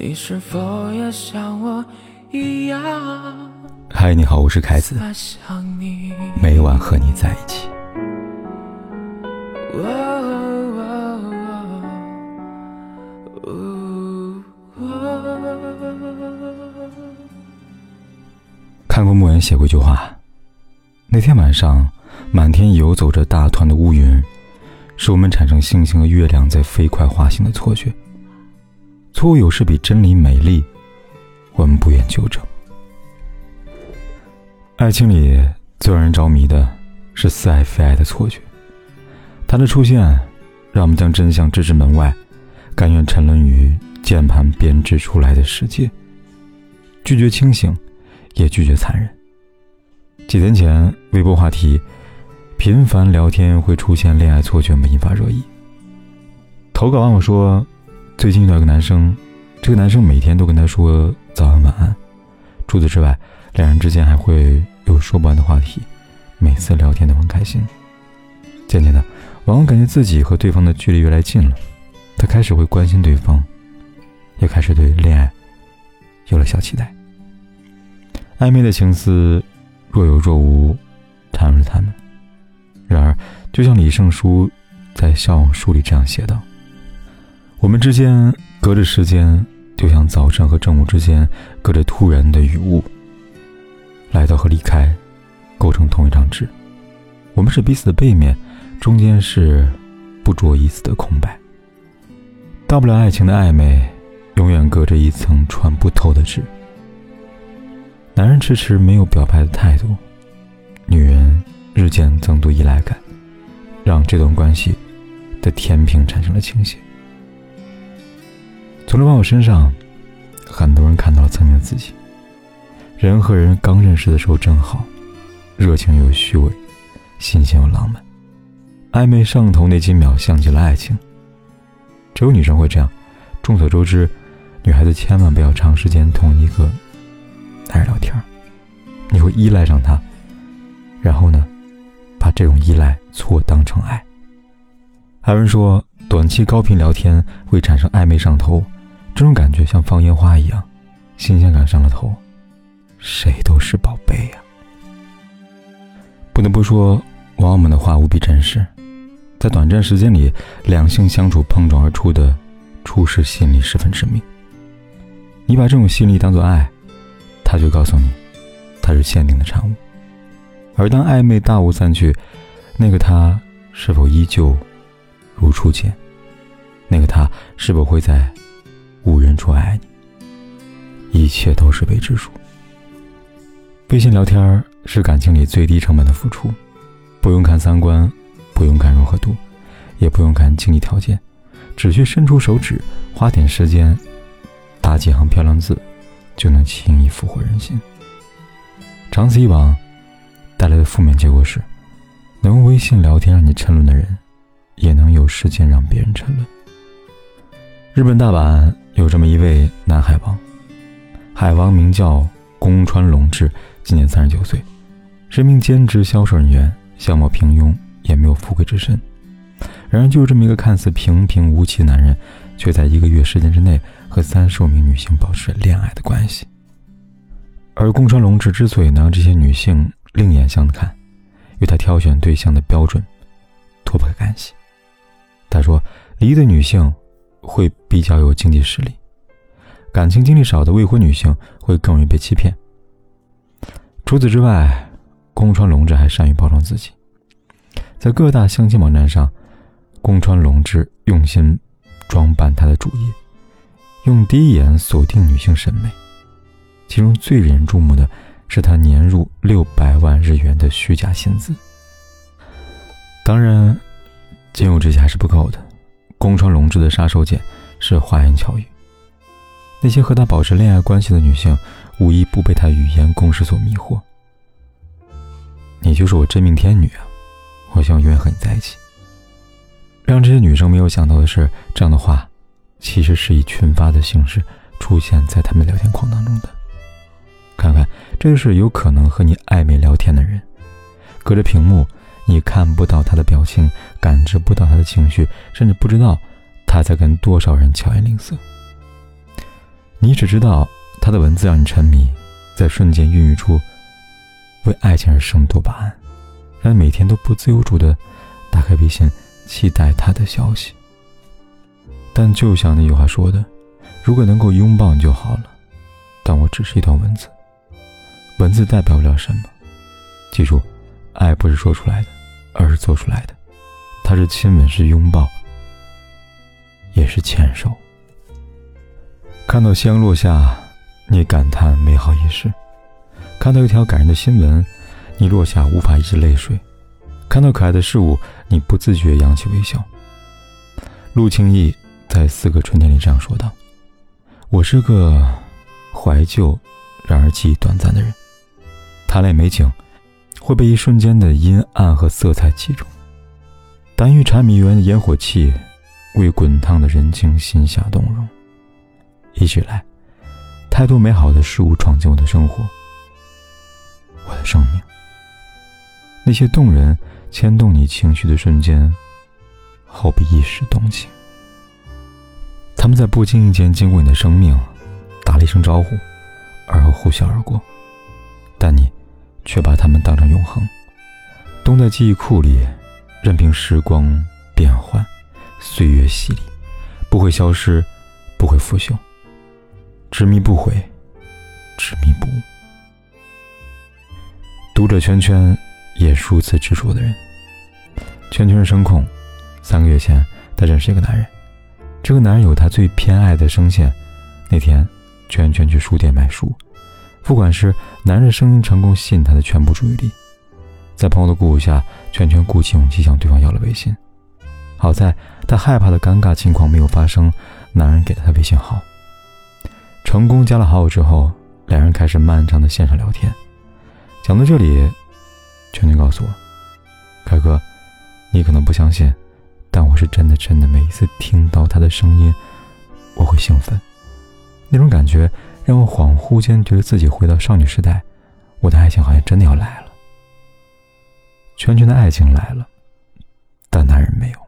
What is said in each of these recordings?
你是否也像我一样？嗨，你好，我是凯子，每晚和你在一起。看过莫言写过一句话：那天晚上，满天游走着大团的乌云，使我们产生星星和月亮在飞快滑行的错觉。错有时比真理美丽，我们不愿纠正。爱情里最让人着迷的是似爱非爱的错觉，它的出现让我们将真相置之门外，甘愿沉沦于键盘编织出来的世界，拒绝清醒，也拒绝残忍。几天前，微博话题“频繁聊天会出现恋爱错觉”引发热议。投稿网友说。最近遇到一个男生，这个男生每天都跟她说早安晚安，除此之外，两人之间还会有说不完的话题，每次聊天都很开心。渐渐的，网友感觉自己和对方的距离越来近了，他开始会关心对方，也开始对恋爱有了小期待。暧昧的情思若有若无，缠绕着他们。然而，就像李胜书在《笑忘书》里这样写道。我们之间隔着时间，就像早晨和正午之间隔着突然的雨雾。来到和离开，构成同一张纸。我们是彼此的背面，中间是不着一丝的空白。到不了爱情的暧昧，永远隔着一层穿不透的纸。男人迟迟没有表白的态度，女人日渐增多依赖感，让这段关系的天平产生了倾斜。从这朋友身上，很多人看到了曾经的自己。人和人刚认识的时候真好，热情又虚伪，新鲜又浪漫，暧昧上头那几秒像极了爱情。只有女生会这样。众所周知，女孩子千万不要长时间同一个男人聊天，你会依赖上他，然后呢，把这种依赖错当成爱。还有人说，短期高频聊天会产生暧昧上头。这种感觉像放烟花一样，新鲜感上了头，谁都是宝贝呀。不得不说，网友们的话无比真实，在短暂时间里，两性相处碰撞而出的初始吸引力十分致命。你把这种吸引力当做爱，他就告诉你，它是限定的产物。而当暧昧大雾散去，那个他是否依旧如初见？那个他是否会在？无人处爱你，一切都是未知数。微信聊天是感情里最低成本的付出，不用看三观，不用看融合度，也不用看经济条件，只需伸出手指，花点时间，打几行漂亮字，就能轻易俘获人心。长此以往，带来的负面结果是，能用微信聊天让你沉沦的人，也能有时间让别人沉沦。日本大阪。有这么一位南海王，海王名叫宫川隆志，今年三十九岁，是一名兼职销售人员，相貌平庸，也没有富贵之身。然而，就是这么一个看似平平无奇的男人，却在一个月时间之内和三十五名女性保持恋爱的关系。而宫川隆志之所以能让这些女性另眼相看，与他挑选对象的标准脱不开干系。他说：“离的女性。”会比较有经济实力，感情经历少的未婚女性会更容易被欺骗。除此之外，宫川龙志还善于包装自己，在各大相亲网站上，宫川龙志用心装扮他的主页，用第一眼锁定女性审美。其中最引人注目的是他年入六百万日元的虚假薪资。当然，仅有这些还是不够的。宫川龙之的杀手锏是花言巧语。那些和他保持恋爱关系的女性，无一不被他语言攻势所迷惑。你就是我真命天女啊！我希望永远和你在一起。让这些女生没有想到的是，这样的话，其实是以群发的形式出现在他们聊天框当中的。看看，这是有可能和你暧昧聊天的人，隔着屏幕。你看不到他的表情，感知不到他的情绪，甚至不知道他在跟多少人巧言令色。你只知道他的文字让你沉迷，在瞬间孕育出为爱情而生多巴胺，让你每天都不自由主的打开微信，期待他的消息。但就像那句话说的，如果能够拥抱你就好了。但我只是一段文字，文字代表不了什么。记住，爱不是说出来的，而是做出来的。它是亲吻，是拥抱，也是牵手。看到夕阳落下，你感叹美好一世；看到一条感人的新闻，你落下无法抑制泪水；看到可爱的事物，你不自觉扬起微笑。陆清义在《四个春天》里这样说道：“我是个怀旧，然而记忆短暂的人。谈恋美景，会被一瞬间的阴暗和色彩击中；但遇柴米油盐的烟火气，为滚烫的人情心下动容。”一直以来，太多美好的事物闯进我的生活，我的生命。那些动人、牵动你情绪的瞬间，好比一时动情。他们在不经意间经过你的生命，打了一声招呼，而后呼啸而过。但你却把他们当成永恒，冻在记忆库里，任凭时光变换，岁月洗礼，不会消失，不会腐朽。执迷不悔，执迷不悟。读者圈圈也是如此执着的人。圈圈是声控，三个月前他认识一个男人，这个男人有他最偏爱的声线。那天，圈圈去书店买书，不管是男人声音成功吸引他的全部注意力。在朋友的鼓舞下，圈圈鼓起勇气向对方要了微信。好在他害怕的尴尬情况没有发生，男人给了他微信号。成功加了好友之后，两人开始漫长的线上聊天。讲到这里，圈圈告诉我：“凯哥，你可能不相信，但我是真的真的，每一次听到他的声音，我会兴奋。那种感觉让我恍惚间觉得自己回到少女时代，我的爱情好像真的要来了。圈圈的爱情来了，但男人没有。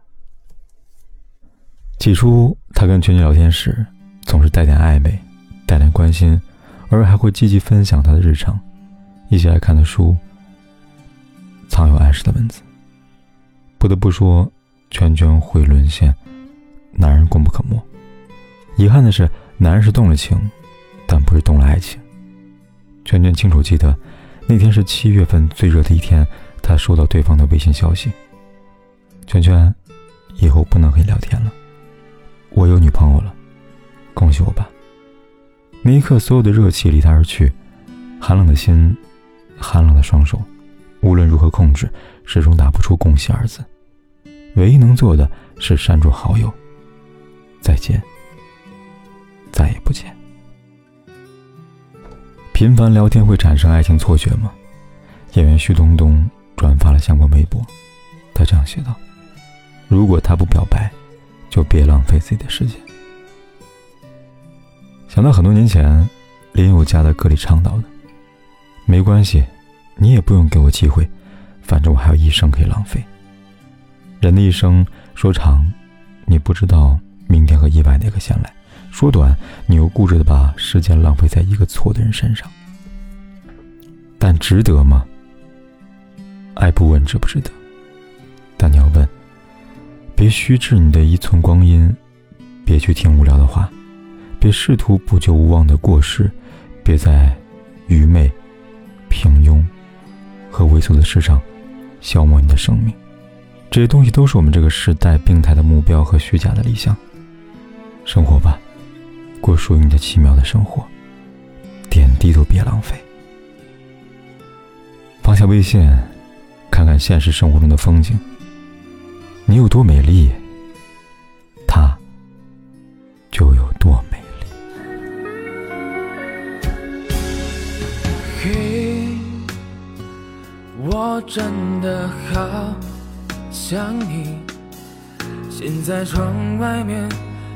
起初，他跟圈圈聊天时，总是带点暧昧。”带点关心，偶尔还会积极分享他的日常，一起爱看的书，藏有暗示的文字。不得不说，圈圈会沦陷，男人功不可没。遗憾的是，男人是动了情，但不是动了爱情。圈圈清楚记得，那天是七月份最热的一天，他收到对方的微信消息：“圈圈，以后不能和你聊天了，我有女朋友了，恭喜我吧。”那一刻，所有的热气离他而去，寒冷的心，寒冷的双手，无论如何控制，始终打不出“恭喜”二字。唯一能做的是删除好友，再见，再也不见。频繁聊天会产生爱情错觉吗？演员徐冬冬转发了相关微博，他这样写道：“如果他不表白，就别浪费自己的时间。”想到很多年前，林宥嘉的歌里唱到的：“没关系，你也不用给我机会，反正我还有一生可以浪费。人的一生说长，你不知道明天和意外哪个先来；说短，你又固执的把时间浪费在一个错的人身上。但值得吗？爱不问值不值得，但你要问。别虚掷你的一寸光阴，别去听无聊的话。”别试图补救无望的过失，别在愚昧、平庸和猥琐的事上消磨你的生命。这些东西都是我们这个时代病态的目标和虚假的理想。生活吧，过属于你的奇妙的生活，点滴都别浪费。放下微信，看看现实生活中的风景。你有多美丽，他就有多美丽。嘿。我真的好想你，现在窗外面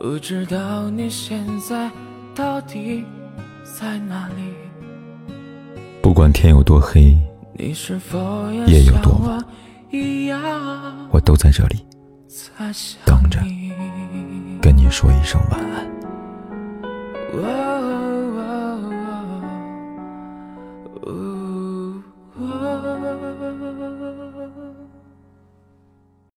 不知道你现在到底在哪里？不管天有多黑，你是否夜有多晚。我都在这里等着，跟你说一声晚安。